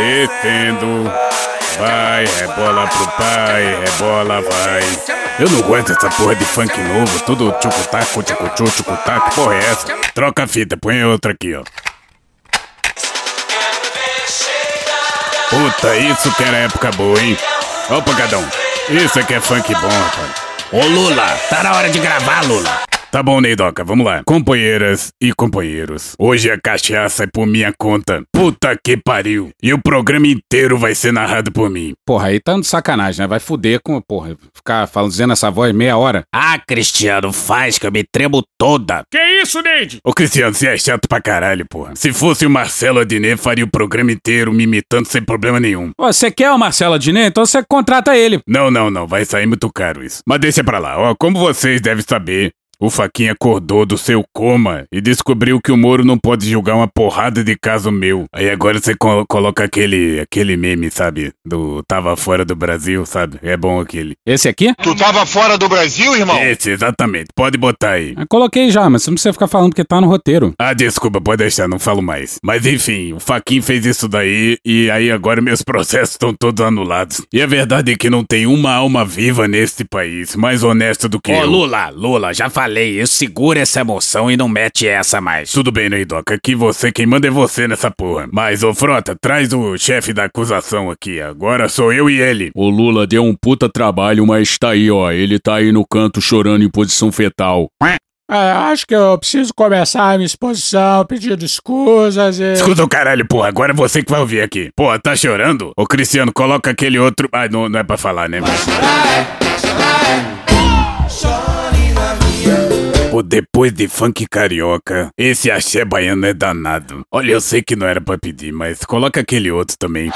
Descendo. Vai, rebola pro pai, rebola, vai. Eu não aguento essa porra de funk novo, tudo tchucutaco, tchucuchu, tchucutaco, porra é essa? Troca a fita, põe outra aqui, ó. Puta, isso que era época boa, hein? Ó, pagadão, isso aqui é funk bom, rapaz. Ô Lula, tá na hora de gravar, Lula. Tá bom, Neidoca, vamos lá. Companheiras e companheiros, hoje a cachaça é por minha conta. Puta que pariu. E o programa inteiro vai ser narrado por mim. Porra, aí tá de sacanagem, né? Vai fuder com, porra, ficar falando, dizendo essa voz meia hora. Ah, Cristiano, faz que eu me tremo toda. Que isso, Neide? Ô, Cristiano, você é chato pra caralho, porra. Se fosse o Marcelo Adnet, faria o programa inteiro me imitando sem problema nenhum. Ó, Você quer o Marcelo Adnet? Então você contrata ele. Não, não, não, vai sair muito caro isso. Mas deixa pra lá, ó, como vocês devem saber, o Faquinha acordou do seu coma e descobriu que o Moro não pode julgar uma porrada de caso meu. Aí agora você co- coloca aquele, aquele meme, sabe? Do tava fora do Brasil, sabe? É bom aquele. Esse aqui? Tu tava fora do Brasil, irmão? Esse, exatamente. Pode botar aí. Eu coloquei já, mas você não precisa ficar falando porque tá no roteiro. Ah, desculpa, pode deixar, não falo mais. Mas enfim, o Faquin fez isso daí e aí agora meus processos estão todos anulados. E a verdade é que não tem uma alma viva neste país mais honesto do que Ô eu. Lula, Lula, já falei, eu seguro essa emoção e não mete essa mais. Tudo bem, Neidoca, aqui você, quem manda é você nessa porra. Mas, ô Frota, traz o chefe da acusação aqui. Agora sou eu e ele. O Lula deu um puta trabalho, mas tá aí, ó. Ele tá aí no canto chorando em posição fetal. É, acho que eu preciso começar a minha exposição pedindo escusas e... Escuta o caralho, porra, agora é você que vai ouvir aqui. Porra, tá chorando? Ô Cristiano, coloca aquele outro. Ah, não, não é pra falar, né? Depois de funk carioca, esse axé baiano é danado. Olha, eu sei que não era pra pedir, mas coloca aquele outro também.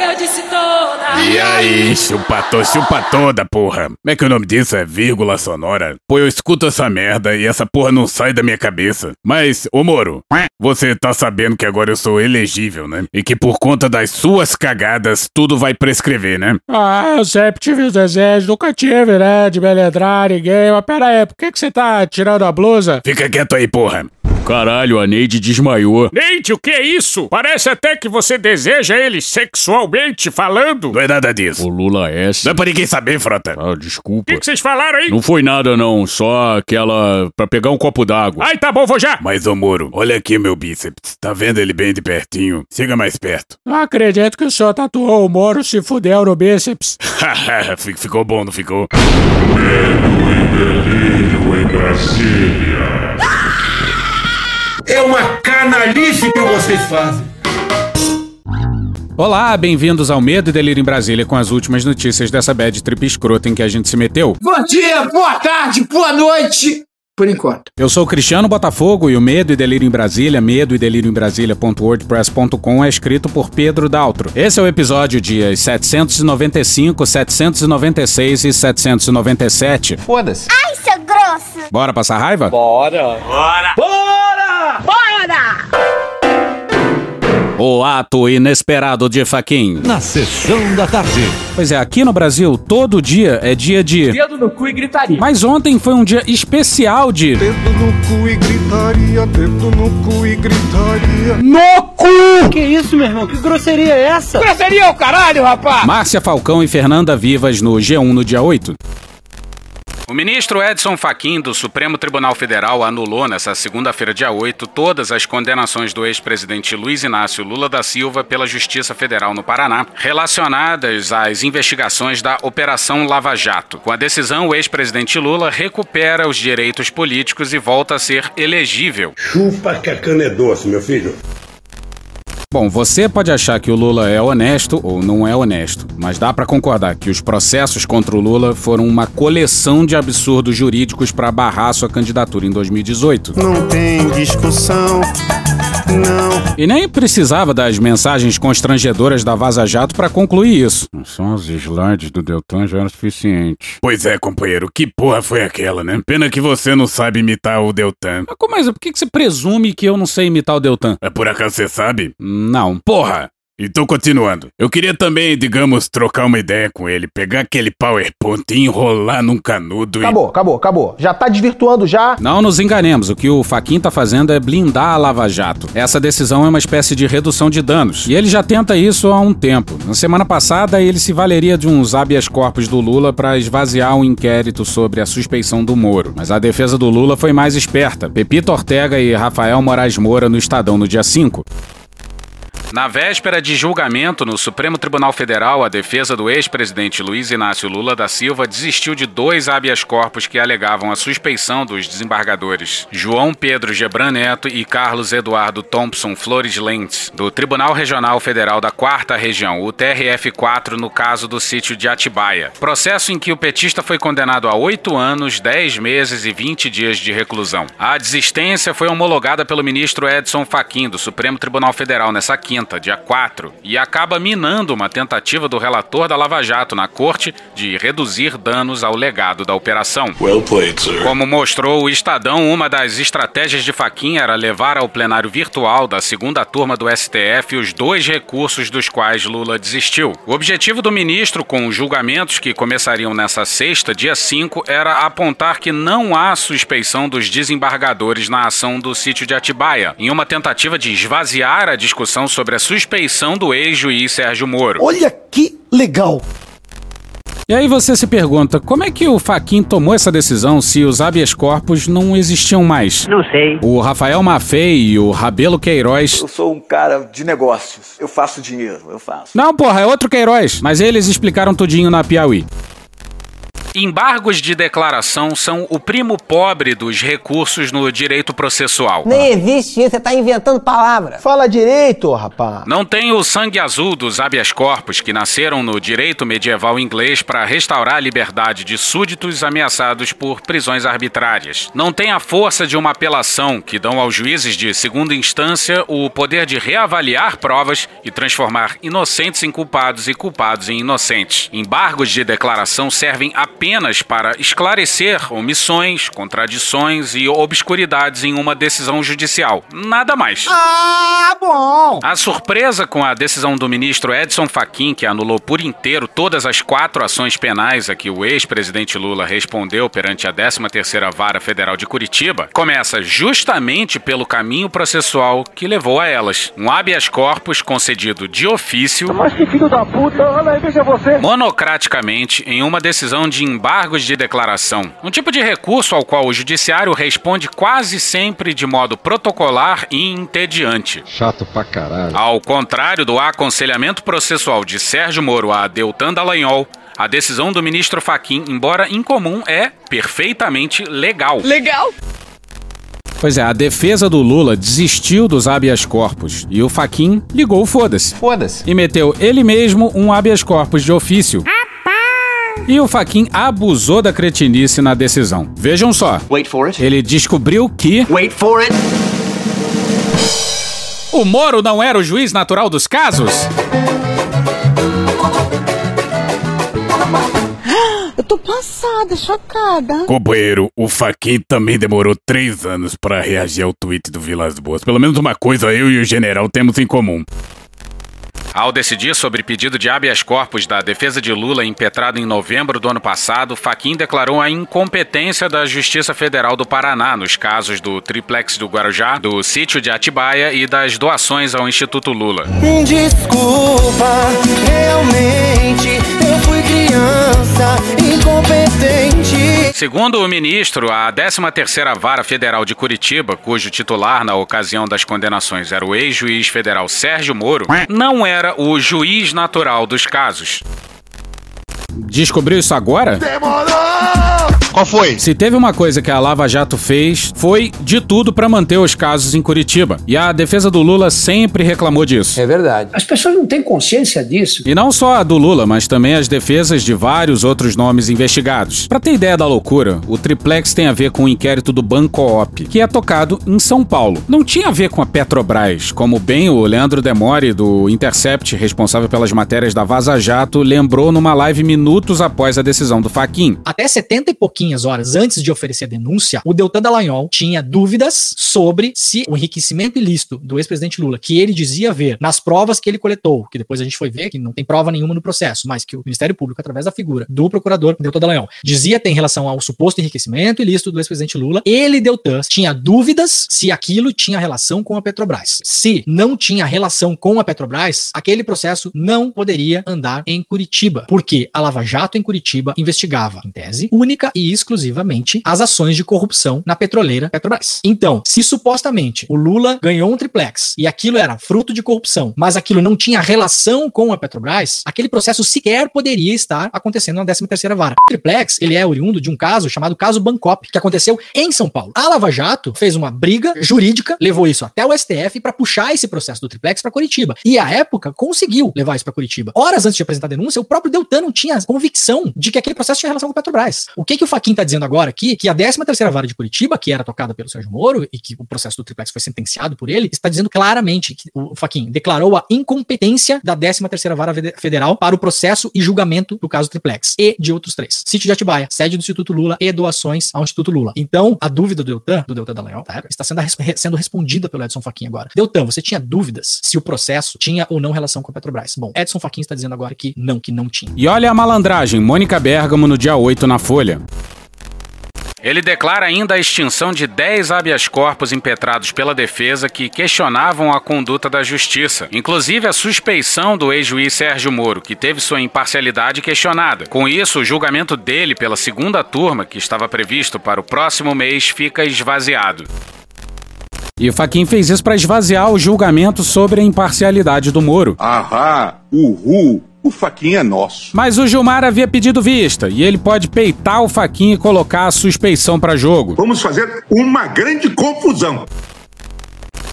Eu disse toda. E aí, chupa, to, chupa toda, porra. Como é que o nome disso é vírgula sonora? Pô, eu escuto essa merda e essa porra não sai da minha cabeça. Mas, ô Moro, você tá sabendo que agora eu sou elegível, né? E que por conta das suas cagadas, tudo vai prescrever, né? Ah, eu sempre tive os desejos, nunca tive, né, de meledrar ninguém. Mas pera aí, por que, que você tá tirando a blusa? Fica quieto aí, porra. Caralho, a Neide desmaiou. Neide, o que é isso? Parece até que você deseja ele sexualmente falando. Não é nada disso. O Lula é essa. Não é pra ninguém saber, frota. Ah, O desculpa. que, que vocês falaram aí? Não foi nada não, só aquela pra pegar um copo d'água. Ai, tá bom, vou já. Mas, ô Moro, olha aqui meu bíceps. Tá vendo ele bem de pertinho? Chega mais perto. Não acredito que o senhor tatuou o Moro se fudeu no bíceps. Fic- ficou bom, não ficou? É uma canalice que vocês fazem. Olá, bem-vindos ao Medo e Delírio em Brasília com as últimas notícias dessa bad trip escrota em que a gente se meteu. Bom dia, boa tarde, boa noite. Por enquanto. Eu sou o Cristiano Botafogo e o Medo e Delírio em Brasília, medo e delírio em Brasília.wordpress.com é escrito por Pedro Daltro. Esse é o episódio dias 795, 796 e 797. Foda-se. Ai, seu grosso! Bora passar raiva? O ato inesperado de Faquin. Na sessão da tarde. Pois é, aqui no Brasil, todo dia é dia de. Dedo no cu e gritaria. Mas ontem foi um dia especial de. Dedo no cu e gritaria, dedo no cu e gritaria. No cu! Que isso, meu irmão? Que grosseria é essa? Grosseria é o caralho, rapaz! Márcia Falcão e Fernanda Vivas no G1 no dia 8. O ministro Edson Fachin do Supremo Tribunal Federal anulou nesta segunda-feira, dia 8, todas as condenações do ex-presidente Luiz Inácio Lula da Silva pela Justiça Federal no Paraná, relacionadas às investigações da Operação Lava Jato. Com a decisão, o ex-presidente Lula recupera os direitos políticos e volta a ser elegível. Chupa que a cana é doce, meu filho. Bom, você pode achar que o Lula é honesto ou não é honesto, mas dá pra concordar que os processos contra o Lula foram uma coleção de absurdos jurídicos pra barrar sua candidatura em 2018. Não tem discussão, não. E nem precisava das mensagens constrangedoras da Vaza Jato pra concluir isso. Só os slides do Deltan já eram suficientes. Pois é, companheiro, que porra foi aquela, né? Pena que você não sabe imitar o Deltan. Mas, como- mas por que que você presume que eu não sei imitar o Deltan? É por acaso você sabe? Não. Porra! Então, continuando. Eu queria também, digamos, trocar uma ideia com ele, pegar aquele PowerPoint e enrolar num canudo Acabou, acabou, acabou. Já tá desvirtuando já. Não nos enganemos, o que o Faquin tá fazendo é blindar a Lava Jato. Essa decisão é uma espécie de redução de danos, e ele já tenta isso há um tempo. Na semana passada, ele se valeria de uns habeas corpus do Lula para esvaziar um inquérito sobre a suspeição do Moro. Mas a defesa do Lula foi mais esperta. Pepito Ortega e Rafael Moraes Moura no Estadão no dia 5. Na véspera de julgamento no Supremo Tribunal Federal, a defesa do ex-presidente Luiz Inácio Lula da Silva desistiu de dois habeas corpus que alegavam a suspeição dos desembargadores João Pedro Gebran Neto e Carlos Eduardo Thompson Flores Lentz, do Tribunal Regional Federal da Quarta Região, o TRF-4, no caso do sítio de Atibaia. Processo em que o petista foi condenado a oito anos, dez meses e vinte dias de reclusão. A desistência foi homologada pelo ministro Edson Fachin, do Supremo Tribunal Federal, nessa quinta quinta, dia 4, e acaba minando uma tentativa do relator da Lava Jato na corte de reduzir danos ao legado da operação. Well played, sir. Como mostrou o Estadão, uma das estratégias de Faquinha era levar ao plenário virtual da segunda turma do STF os dois recursos dos quais Lula desistiu. O objetivo do ministro, com os julgamentos que começariam nessa sexta, dia 5, era apontar que não há suspeição dos desembargadores na ação do sítio de Atibaia, em uma tentativa de esvaziar a discussão sobre a suspeição do ex-juiz Sérgio Moro. Olha que legal! E aí você se pergunta, como é que o Faquin tomou essa decisão se os habeas corpus não existiam mais? Não sei. O Rafael Maffei e o Rabelo Queiroz... Eu sou um cara de negócios. Eu faço dinheiro, eu faço. Não, porra, é outro Queiroz. Mas eles explicaram tudinho na Piauí. Embargos de declaração são o primo pobre dos recursos no direito processual. Nem existe isso, você tá inventando palavra. Fala direito, rapaz. Não tem o sangue azul dos habeas corpus que nasceram no direito medieval inglês para restaurar a liberdade de súditos ameaçados por prisões arbitrárias. Não tem a força de uma apelação que dão aos juízes de segunda instância o poder de reavaliar provas e transformar inocentes em culpados e culpados em inocentes. Embargos de declaração servem apenas apenas para esclarecer omissões, contradições e obscuridades em uma decisão judicial. Nada mais. Ah, bom! A surpresa com a decisão do ministro Edson Fachin, que anulou por inteiro todas as quatro ações penais a que o ex-presidente Lula respondeu perante a 13ª Vara Federal de Curitiba, começa justamente pelo caminho processual que levou a elas. Um habeas corpus concedido de ofício... Mas que filho da puta, olha aí, veja você! Monocraticamente, em uma decisão de embargos de declaração, um tipo de recurso ao qual o judiciário responde quase sempre de modo protocolar e entediante. Chato pra caralho. Ao contrário do aconselhamento processual de Sérgio Moro a Deltan Dallagnol, a decisão do ministro Faquim, embora incomum, é perfeitamente legal. Legal! Pois é, a defesa do Lula desistiu dos habeas corpus e o Faquin ligou o foda-se. Foda-se. E meteu ele mesmo um habeas corpus de ofício. E o Faquin abusou da cretinice na decisão. Vejam só. Wait for it. Ele descobriu que Wait for it. o Moro não era o juiz natural dos casos. Eu tô passada, chocada. Companheiro, o Faquin também demorou três anos pra reagir ao tweet do Vilas Boas. Pelo menos uma coisa eu e o general temos em comum. Ao decidir sobre pedido de habeas corpus da defesa de Lula impetrado em novembro do ano passado, Faquim declarou a incompetência da Justiça Federal do Paraná nos casos do triplex do Guarujá, do sítio de Atibaia e das doações ao Instituto Lula. Desculpa, realmente eu fui criança incompetente. Segundo o ministro, a 13ª Vara Federal de Curitiba, cujo titular na ocasião das condenações era o ex-juiz federal Sérgio Moro, não era o juiz natural dos casos. Descobriu isso agora? Demorou! Qual foi? Se teve uma coisa que a Lava Jato fez, foi de tudo para manter os casos em Curitiba. E a defesa do Lula sempre reclamou disso. É verdade. As pessoas não têm consciência disso. E não só a do Lula, mas também as defesas de vários outros nomes investigados. Para ter ideia da loucura, o triplex tem a ver com o inquérito do Banco Op, que é tocado em São Paulo. Não tinha a ver com a Petrobras, como bem o Leandro Demore do Intercept, responsável pelas matérias da Vaza Jato, lembrou numa live minutos após a decisão do Faquin. Até 70 e pouquinho pouquinhas horas antes de oferecer a denúncia, o Deltan Dallagnol tinha dúvidas sobre se o enriquecimento ilícito do ex-presidente Lula, que ele dizia ver nas provas que ele coletou, que depois a gente foi ver que não tem prova nenhuma no processo, mas que o Ministério Público, através da figura do procurador Deltan Dallagnol, dizia ter em relação ao suposto enriquecimento ilícito do ex-presidente Lula, ele, Deltan, tinha dúvidas se aquilo tinha relação com a Petrobras. Se não tinha relação com a Petrobras, aquele processo não poderia andar em Curitiba, porque a Lava Jato em Curitiba investigava, em tese, única e exclusivamente as ações de corrupção na petroleira Petrobras. Então, se supostamente o Lula ganhou um triplex e aquilo era fruto de corrupção, mas aquilo não tinha relação com a Petrobras, aquele processo sequer poderia estar acontecendo na 13ª vara. O triplex, ele é oriundo de um caso chamado caso Bancop, que aconteceu em São Paulo. A Lava Jato fez uma briga jurídica, levou isso até o STF para puxar esse processo do triplex para Curitiba. E à época conseguiu levar isso para Curitiba. Horas antes de apresentar a denúncia, o próprio Deltan não tinha convicção de que aquele processo tinha relação com a Petrobras. O que que o Faquin tá dizendo agora aqui, que a 13ª vara de Curitiba, que era tocada pelo Sérgio Moro e que o processo do triplex foi sentenciado por ele, está dizendo claramente que o Faquin declarou a incompetência da 13ª vara federal para o processo e julgamento do caso triplex e de outros três. Sítio de Atibaia, sede do Instituto Lula e doações ao Instituto Lula. Então, a dúvida do Deltan, do Deltan Dallagnol, tá, está sendo, sendo respondida pelo Edson Fachin agora. Deltan, você tinha dúvidas se o processo tinha ou não relação com a Petrobras? Bom, Edson Fachin está dizendo agora que não, que não tinha. E olha a malandragem, Mônica Bergamo no dia 8 na Folha. Ele declara ainda a extinção de 10 habeas corpus impetrados pela defesa que questionavam a conduta da justiça, inclusive a suspeição do ex-juiz Sérgio Moro, que teve sua imparcialidade questionada. Com isso, o julgamento dele pela segunda turma, que estava previsto para o próximo mês, fica esvaziado. E o Faquin fez isso para esvaziar o julgamento sobre a imparcialidade do Moro. Ahá, uhul. O Faquinha é nosso. Mas o Gilmar havia pedido vista e ele pode peitar o Faquinha e colocar a suspeição para jogo. Vamos fazer uma grande confusão.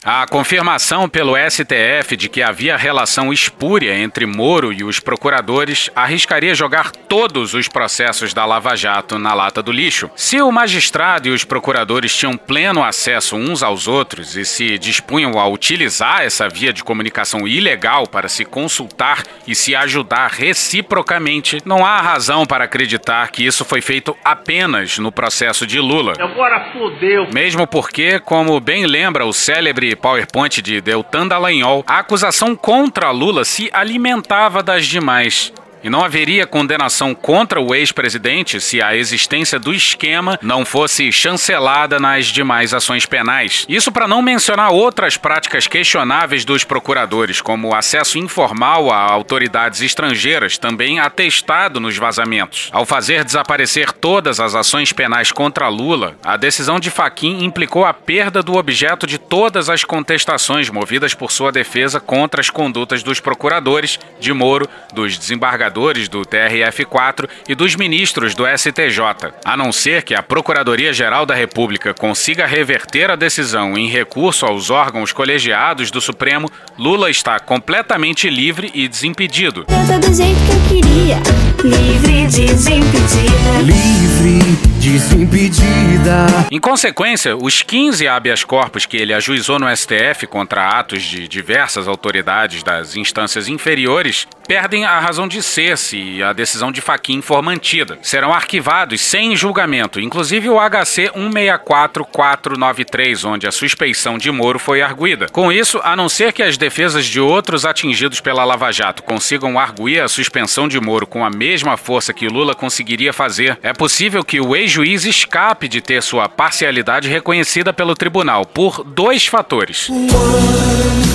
A confirmação pelo STF de que havia relação espúria entre Moro e os procuradores arriscaria jogar todos os processos da Lava Jato na lata do lixo. Se o magistrado e os procuradores tinham pleno acesso uns aos outros e se dispunham a utilizar essa via de comunicação ilegal para se consultar e se ajudar reciprocamente, não há razão para acreditar que isso foi feito apenas no processo de Lula. Agora fodeu. Mesmo porque, como bem lembra o célebre PowerPoint de Deltan Dallagnol, a acusação contra Lula se alimentava das demais. E não haveria condenação contra o ex-presidente se a existência do esquema não fosse chancelada nas demais ações penais. Isso para não mencionar outras práticas questionáveis dos procuradores, como o acesso informal a autoridades estrangeiras, também atestado nos vazamentos. Ao fazer desaparecer todas as ações penais contra Lula, a decisão de Faquim implicou a perda do objeto de todas as contestações movidas por sua defesa contra as condutas dos procuradores, de Moro, dos desembargadores do TRF4 e dos ministros do STJ, a não ser que a Procuradoria-Geral da República consiga reverter a decisão em recurso aos órgãos colegiados do Supremo, Lula está completamente livre e desimpedido. Eu do jeito que eu queria, livre, desimpedida. Livre, desimpedida. Em consequência, os 15 habeas corpus que ele ajuizou no STF contra atos de diversas autoridades das instâncias inferiores perdem a razão de ser se a decisão de Faquim for mantida. Serão arquivados sem julgamento, inclusive o HC 164493, onde a suspeição de Moro foi arguída. Com isso, a não ser que as defesas de outros atingidos pela Lava Jato consigam arguir a suspensão de Moro com a mesma força que Lula conseguiria fazer, é possível que o ex-juiz escape de ter sua parcialidade reconhecida pelo tribunal por dois fatores.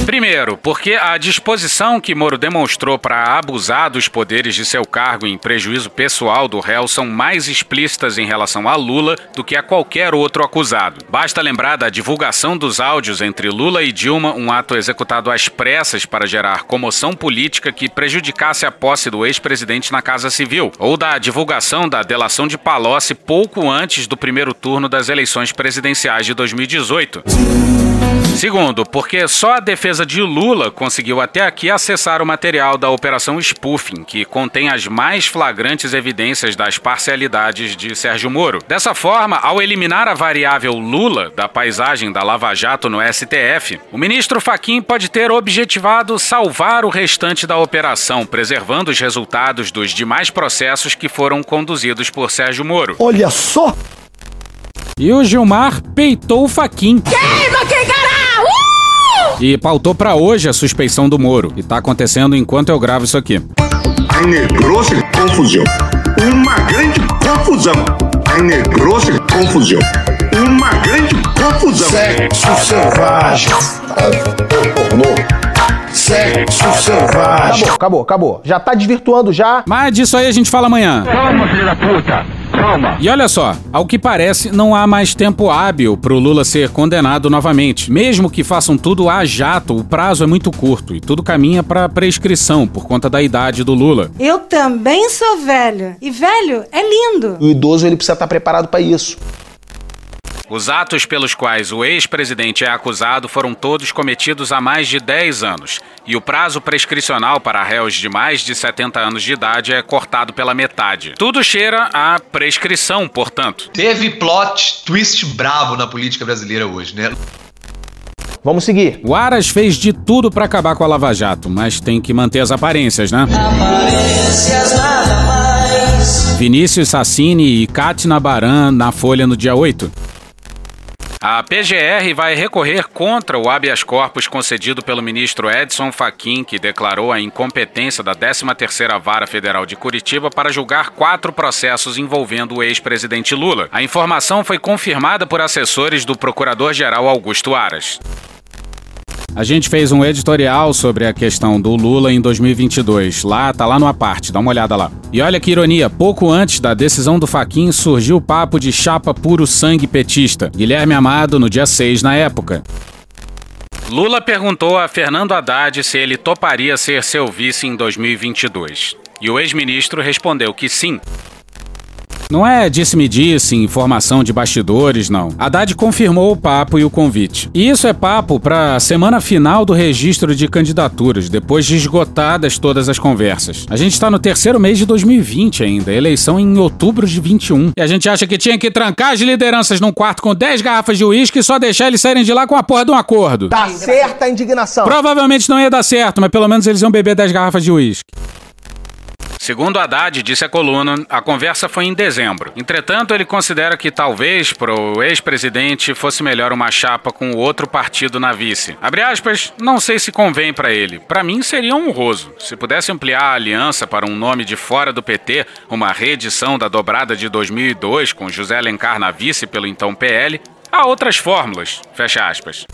Primeiro, porque a disposição que Moro demonstrou para abusar dos poderes de seu cargo em prejuízo pessoal do réu são mais explícitas em relação a Lula do que a qualquer outro acusado. Basta lembrar da divulgação dos áudios entre Lula e Dilma, um ato executado às pressas para gerar comoção política que prejudicasse a posse do ex-presidente na Casa Civil, ou da divulgação da delação de Palocci pouco antes do primeiro turno das eleições presidenciais de 2018. Segundo, porque só a defesa de Lula conseguiu até aqui acessar o material da operação Operação Spoofing, que contém as mais flagrantes evidências das parcialidades de Sérgio Moro. Dessa forma, ao eliminar a variável Lula da paisagem da Lava Jato no STF, o ministro Faquim pode ter objetivado salvar o restante da operação, preservando os resultados dos demais processos que foram conduzidos por Sérgio Moro. Olha só! E o Gilmar peitou o Faquim. Quem! E pautou para hoje a suspeição do Moro. E tá acontecendo enquanto eu gravo isso aqui. Negrou-se confusão. Uma grande confusão. Negrou-se confusão. Uma grande confusão. Sexo selvagem. Pornô. Sexo selvagem. Acabou, acabou, acabou. Já tá desvirtuando já. Mas disso aí a gente fala amanhã. Calma, filho da puta. Calma. E olha só, ao que parece, não há mais tempo hábil pro Lula ser condenado novamente. Mesmo que façam tudo a jato, o prazo é muito curto e tudo caminha pra prescrição por conta da idade do Lula. Eu também sou velho. E velho é lindo. O idoso ele precisa estar preparado para isso. Os atos pelos quais o ex-presidente é acusado foram todos cometidos há mais de 10 anos, e o prazo prescricional para réus de mais de 70 anos de idade é cortado pela metade. Tudo cheira a prescrição, portanto. Teve plot twist brabo na política brasileira hoje, né? Vamos seguir. O Aras fez de tudo para acabar com a Lava Jato, mas tem que manter as aparências, né? Aparências nada mais. Vinícius Sassini e Katina Baran na Folha no dia 8. A PGR vai recorrer contra o habeas corpus concedido pelo ministro Edson Fachin, que declarou a incompetência da 13ª Vara Federal de Curitiba para julgar quatro processos envolvendo o ex-presidente Lula. A informação foi confirmada por assessores do procurador-geral Augusto Aras. A gente fez um editorial sobre a questão do Lula em 2022. Lá, tá lá numa parte, dá uma olhada lá. E olha que ironia, pouco antes da decisão do Faquin surgiu o papo de chapa puro sangue petista. Guilherme Amado no dia 6 na época. Lula perguntou a Fernando Haddad se ele toparia ser seu vice em 2022. E o ex-ministro respondeu que sim. Não é disse-me-disse, informação de bastidores, não. Haddad confirmou o papo e o convite. E isso é papo pra semana final do registro de candidaturas, depois de esgotadas todas as conversas. A gente tá no terceiro mês de 2020 ainda, eleição em outubro de 21. E a gente acha que tinha que trancar as lideranças num quarto com 10 garrafas de uísque e só deixar eles saírem de lá com a porra de um acordo. Tá certa a indignação. Provavelmente não ia dar certo, mas pelo menos eles iam beber 10 garrafas de uísque. Segundo Haddad, disse a coluna, a conversa foi em dezembro. Entretanto, ele considera que talvez para o ex-presidente fosse melhor uma chapa com outro partido na vice. Abre aspas, não sei se convém para ele. Para mim seria honroso. Se pudesse ampliar a aliança para um nome de fora do PT, uma reedição da dobrada de 2002 com José Alencar na vice pelo então PL, há outras fórmulas. Fecha aspas.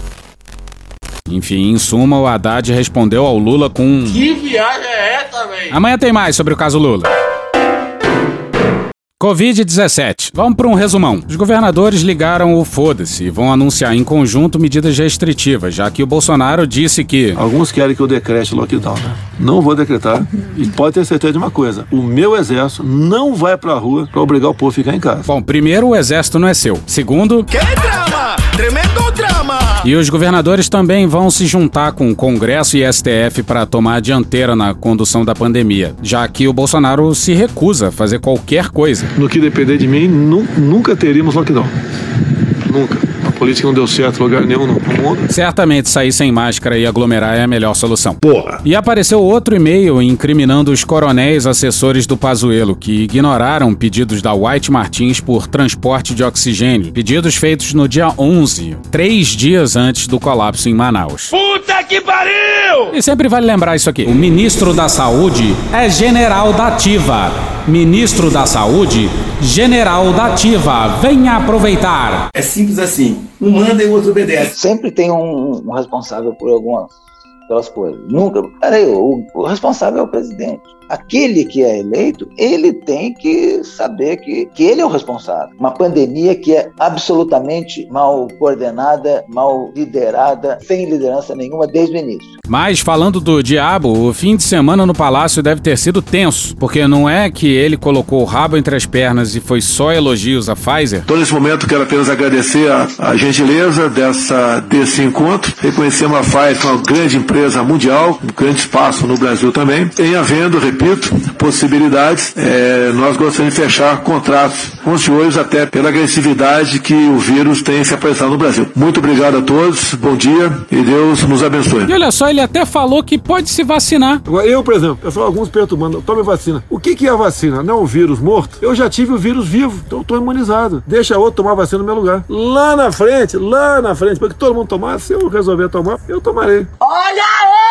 Enfim, em suma, o Haddad respondeu ao Lula com. Que viagem é essa, velho? Amanhã tem mais sobre o caso Lula. Covid-17. Vamos para um resumão. Os governadores ligaram o foda-se e vão anunciar em conjunto medidas restritivas, já que o Bolsonaro disse que. Alguns querem que eu decrete lockdown, né? Não vou decretar. E pode ter certeza de uma coisa: o meu exército não vai pra rua pra obrigar o povo a ficar em casa. Bom, primeiro, o exército não é seu. Segundo. Que drama! Tremendo drama! E os governadores também vão se juntar com o Congresso e STF para tomar a dianteira na condução da pandemia, já que o Bolsonaro se recusa a fazer qualquer coisa. No que depender de mim, nu nunca teríamos lockdown. Nunca. A política não deu certo em lugar nenhum no mundo. Certamente sair sem máscara e aglomerar é a melhor solução. Porra! E apareceu outro e-mail incriminando os coronéis assessores do Pazuello, que ignoraram pedidos da White Martins por transporte de oxigênio. Pedidos feitos no dia 11, três dias antes do colapso em Manaus. Puta que pariu! E sempre vale lembrar isso aqui: o ministro da Saúde é general da Ativa. Ministro da Saúde, general da Ativa. Venha aproveitar. É simples assim. Um manda e o outro obedece. Sempre tem um, um responsável por algumas pelas coisas. Nunca. Peraí, o, o responsável é o presidente. Aquele que é eleito, ele tem que saber que, que ele é o responsável. Uma pandemia que é absolutamente mal coordenada, mal liderada, sem liderança nenhuma desde o início. Mas falando do diabo, o fim de semana no palácio deve ter sido tenso, porque não é que ele colocou o rabo entre as pernas e foi só elogios a Pfizer. Então, nesse momento, quero apenas agradecer a, a gentileza dessa, desse encontro, reconhecer uma Pfizer, uma grande empresa empresa mundial, um grande espaço no Brasil também. Em havendo, repito, possibilidades, é, nós gostaríamos de fechar contratos com os senhores até pela agressividade que o vírus tem se apresentado no Brasil. Muito obrigado a todos, bom dia e Deus nos abençoe. E olha só, ele até falou que pode se vacinar. Agora, eu, por exemplo, eu sou alguns perturbando, tome vacina. O que, que é a vacina? Não é o vírus morto? Eu já tive o vírus vivo, então eu estou imunizado. Deixa outro tomar vacina no meu lugar. Lá na frente, lá na frente, porque todo mundo tomar, se eu resolver tomar, eu tomarei. Olha ela!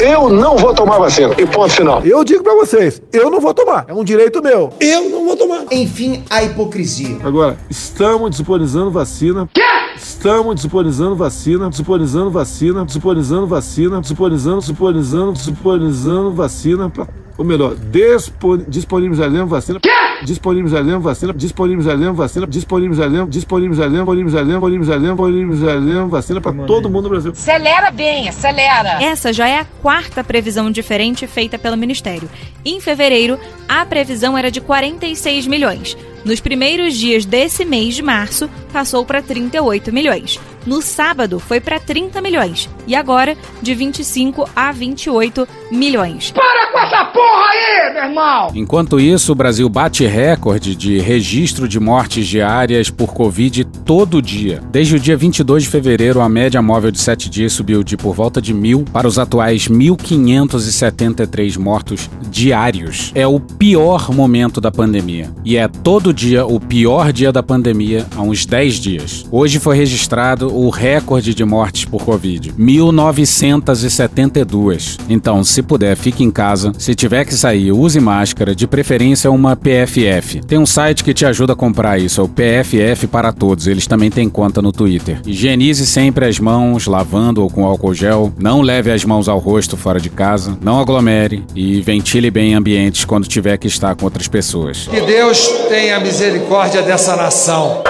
Eu não vou tomar vacina. E ponto final. Eu digo pra vocês, eu não vou tomar. É um direito meu. Eu não vou tomar. Enfim, a hipocrisia. Agora, estamos disponibilizando vacina. Quê? Estamos disponibilizando vacina, disponibilizando vacina, disponibilizando vacina, disponibilizando, disponibilizando, disponibilizando vacina pra ou melhor, dispon disponibilizaremos vacina. Quê? Disponibilizaremos vacina, disponibilizaremos vacina, disponibilizaremos, disponibilizaremos, disponibilizaremos, disponibilizaremos, disponibilizaremos vacina para todo mundo no Brasil. Acelera bem, acelera. Essa já é a quarta previsão diferente feita pelo Ministério. Em fevereiro, a previsão era de 46 milhões. Nos primeiros dias desse mês de março, passou para 38 milhões. No sábado, foi para 30 milhões. E agora, de 25 a 28 milhões. Para com essa porra aí, meu irmão! Enquanto isso, o Brasil bate recorde de registro de mortes diárias por Covid todo dia. Desde o dia 22 de fevereiro, a média móvel de 7 dias subiu de por volta de mil para os atuais 1.573 mortos diários. É o pior momento da pandemia. E é todo dia o pior dia da pandemia há uns 10 dias. Hoje foi registrado o recorde de mortes por Covid: 1972. Então, se puder, fique em casa. Se tiver que sair, use máscara, de preferência uma PFF. Tem um site que te ajuda a comprar isso, é o PFF para todos. Eles também têm conta no Twitter. Higienize sempre as mãos, lavando ou com álcool gel. Não leve as mãos ao rosto fora de casa. Não aglomere e ventile bem ambientes quando tiver que estar com outras pessoas. Que Deus tenha misericórdia dessa nação.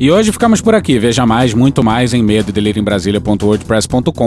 E hoje ficamos por aqui. Veja mais, muito mais em medo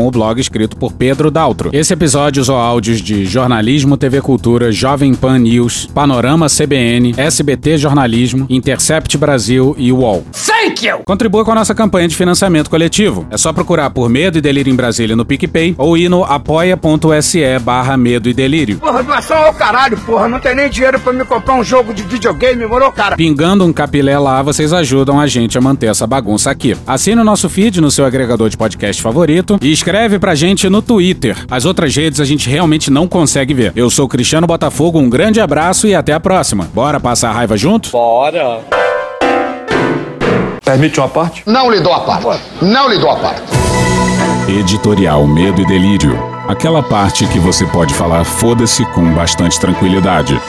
o blog escrito por Pedro Daltro. Esse episódio usou áudios de Jornalismo TV Cultura, Jovem Pan News, Panorama CBN, SBT Jornalismo, Intercept Brasil e UOL. Thank you! Contribua com a nossa campanha de financiamento coletivo. É só procurar por Medo e Delírio em Brasília no PicPay ou ir no apoia.se barra Medo e Delírio. Porra, doação ao caralho, porra. Não tem nem dinheiro pra me comprar um jogo de videogame, morou, cara? Pingando um capilé lá, vocês ajudam a gente a manter essa bagunça aqui. Assine o nosso feed no seu agregador de podcast favorito e escreve pra gente no Twitter. As outras redes a gente realmente não consegue ver. Eu sou Cristiano Botafogo, um grande abraço e até a próxima. Bora passar a raiva junto? Bora! Permite uma parte? Não lhe dou a parte. Não lhe dou a parte. Editorial Medo e Delírio. Aquela parte que você pode falar foda-se com bastante tranquilidade.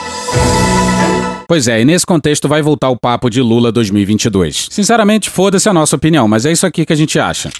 Pois é, e nesse contexto vai voltar o papo de Lula 2022. Sinceramente, foda-se a nossa opinião, mas é isso aqui que a gente acha.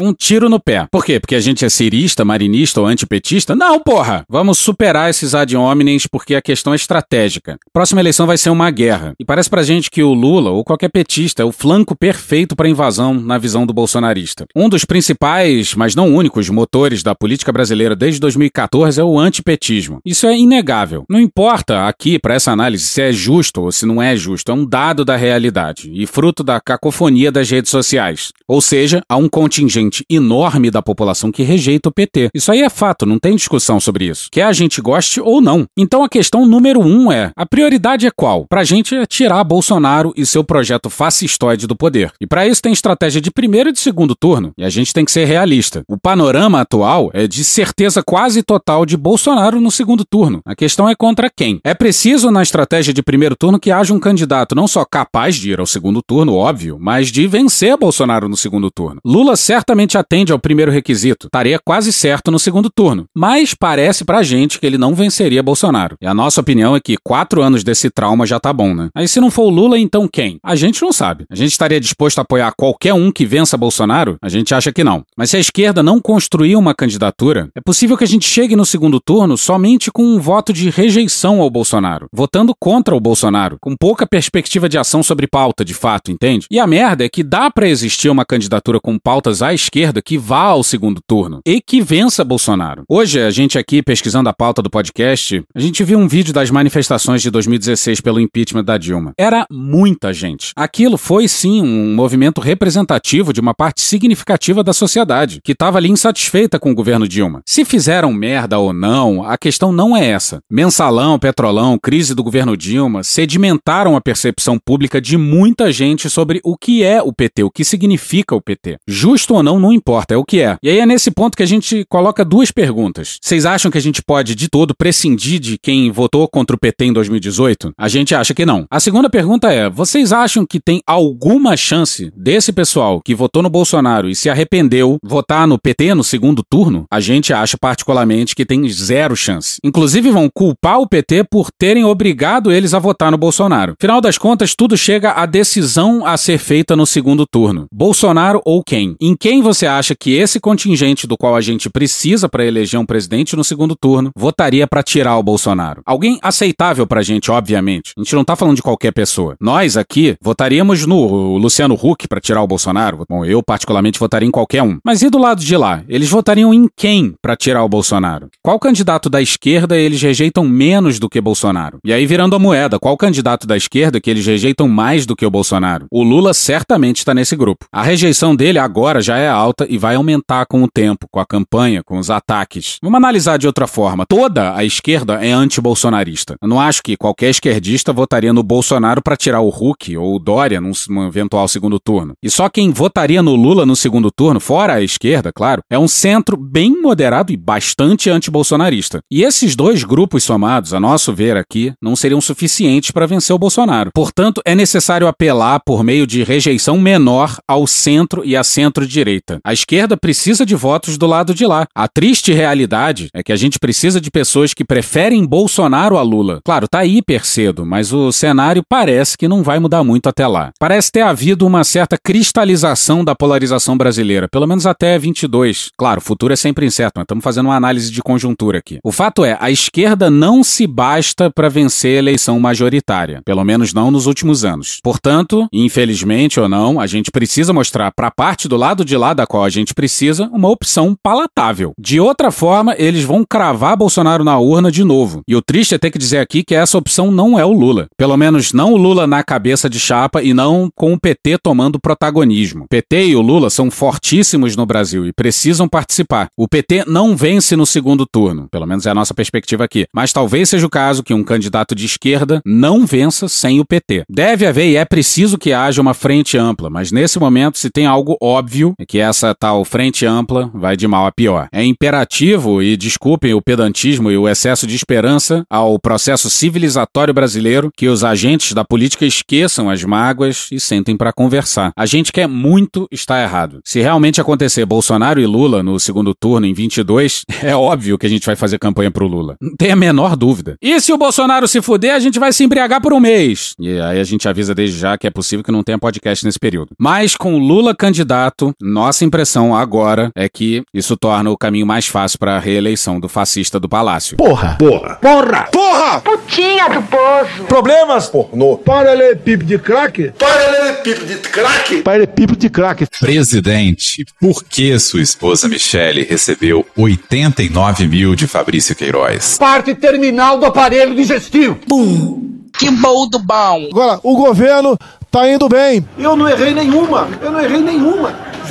Um tiro no pé. Por quê? Porque a gente é cirista, marinista ou antipetista? Não, porra! Vamos superar esses ad hominems porque a questão é estratégica. Próxima eleição vai ser uma guerra. E parece pra gente que o Lula, ou qualquer petista, é o flanco perfeito pra invasão na visão do bolsonarista. Um dos principais, mas não únicos, motores da política brasileira desde 2014 é o antipetismo. Isso é inegável. Não importa aqui, para essa análise, se é justo ou se não é justo, é um dado da realidade e fruto da cacofonia das redes sociais. Ou seja, há um contingente enorme da população que rejeita o PT. Isso aí é fato, não tem discussão sobre isso. Quer a gente goste ou não. Então a questão número um é: a prioridade é qual? Pra gente é tirar Bolsonaro e seu projeto fascistoide do poder. E para isso tem estratégia de primeiro e de segundo turno. E a gente tem que ser realista. O panorama atual é de certeza quase total de Bolsonaro no segundo turno. A questão é contra quem? É preciso na estratégia de primeiro turno que haja um candidato não só capaz de ir ao segundo turno, óbvio, mas de vencer Bolsonaro no segundo turno. Lula certamente atende ao primeiro requisito, estaria quase certo no segundo turno. Mas parece pra gente que ele não venceria Bolsonaro. E a nossa opinião é que quatro anos desse trauma já tá bom, né? Aí se não for o Lula, então quem? A gente não sabe. A gente estaria disposto a apoiar qualquer um que vença Bolsonaro? A gente acha que não. Mas se a esquerda não construir uma candidatura, é possível que a gente chegue no segundo turno somente com um voto de rejeição ao Bolsonaro, votando contra o Bolsonaro, com pouca perspectiva de ação sobre pauta, de fato, entende? E a merda é que dá para existir uma candidatura com pautas à esquerda que vá ao segundo turno e que vença Bolsonaro. Hoje, a gente aqui pesquisando a pauta do podcast, a gente viu um vídeo das manifestações de 2016 pelo impeachment da Dilma. Era muita gente. Aquilo foi sim um movimento representativo de uma parte significativa da sociedade, que estava ali insatisfeita com o governo Dilma. Se fizeram merda ou não, a questão não é essa. Mensalão, petrolão, crise do governo Dilma sedimentaram a percepção pública de muita gente sobre o que é o PT, o que significa o PT. Justo ou não, não importa, é o que é. E aí é nesse ponto que a gente coloca duas perguntas. Vocês acham que a gente pode, de todo, prescindir de quem votou contra o PT em 2018? A gente acha que não. A segunda pergunta é: vocês acham que tem alguma chance desse pessoal que votou no Bolsonaro e se arrependeu votar no PT no segundo turno? A gente acha particularmente que tem zero chance. Inclusive vão culpar o PT por terem obrigado eles a votar no Bolsonaro. Final das contas, tudo chega à decisão a ser feita no segundo turno. Bolsonaro ou quem? Em quem você acha que esse contingente do qual a gente precisa para eleger um presidente no segundo turno votaria para tirar o Bolsonaro? Alguém aceitável pra gente, obviamente. A gente não tá falando de qualquer pessoa. Nós aqui votaríamos no Luciano Huck para tirar o Bolsonaro. Bom, eu particularmente votaria em qualquer um. Mas e do lado de lá? Eles votariam em quem para tirar o Bolsonaro? Qual candidato da esquerda eles rejeitam menos do que Bolsonaro? E aí virando a moeda, qual candidato da esquerda que eles rejeitam mais do que o Bolsonaro? O Lula certamente está nesse grupo. A rejeição dele agora já é alta e vai aumentar com o tempo, com a campanha, com os ataques. Vamos analisar de outra forma. Toda a esquerda é anti-bolsonarista. Eu não acho que qualquer esquerdista votaria no Bolsonaro para tirar o Huck ou o Dória num, num eventual segundo turno. E só quem votaria no Lula no segundo turno, fora a esquerda, claro, é um centro bem moderado e bastante anti-bolsonarista. E esses dois grupos somados, a nosso ver aqui, não seriam suficientes para vencer o Bolsonaro. Portanto, é necessário apelar por meio de rejeição menor ao centro e à centro-direita. A esquerda precisa de votos do lado de lá. A triste realidade é que a gente precisa de pessoas que preferem Bolsonaro a Lula. Claro, tá hiper cedo, mas o cenário parece que não vai mudar muito até lá. Parece ter havido uma certa cristalização da polarização brasileira, pelo menos até 22. Claro, o futuro é sempre incerto, mas estamos fazendo uma análise de conjuntura aqui. O fato é, a esquerda não se basta para vencer a eleição majoritária, pelo menos não nos últimos anos. Portanto, infelizmente ou não, a gente precisa mostrar para a parte do lado de lá da qual a gente precisa uma opção palatável. De outra forma, eles vão cravar Bolsonaro na urna de novo. E o triste é ter que dizer aqui que essa opção não é o Lula. Pelo menos não o Lula na cabeça de chapa e não com o PT tomando protagonismo. PT e o Lula são fortíssimos no Brasil e precisam participar. O PT não vence no segundo turno, pelo menos é a nossa perspectiva aqui. Mas talvez seja o caso que um candidato de esquerda não vença sem o PT. Deve haver e é preciso que haja uma frente ampla, mas nesse momento, se tem algo óbvio, é que essa tal frente ampla vai de mal a pior. É imperativo, e desculpem o pedantismo e o excesso de esperança ao processo civilizatório brasileiro, que os agentes da política esqueçam as mágoas e sentem para conversar. A gente quer muito estar errado. Se realmente acontecer Bolsonaro e Lula no segundo turno em 22, é óbvio que a gente vai fazer campanha pro Lula. Não tem a menor dúvida. E se o Bolsonaro se fuder, a gente vai se embriagar por um mês. E aí a gente avisa desde já que é possível que não tenha podcast nesse período. Mas com Lula candidato, nossa impressão agora é que isso torna o caminho mais fácil para a reeleição do fascista do Palácio. Porra! Porra! Porra! Porra! Putinha do poço. Problemas? Pornô. Paralelepípedo de crack? Paralelepípedo de crack. Paralelepípedo de crack. Presidente, por que sua esposa Michele recebeu 89 mil de Fabrício Queiroz? Parte terminal do aparelho digestivo. Pum! Que bom do bom. Agora, o governo tá indo bem. Eu não errei nenhuma. Eu não errei nenhuma.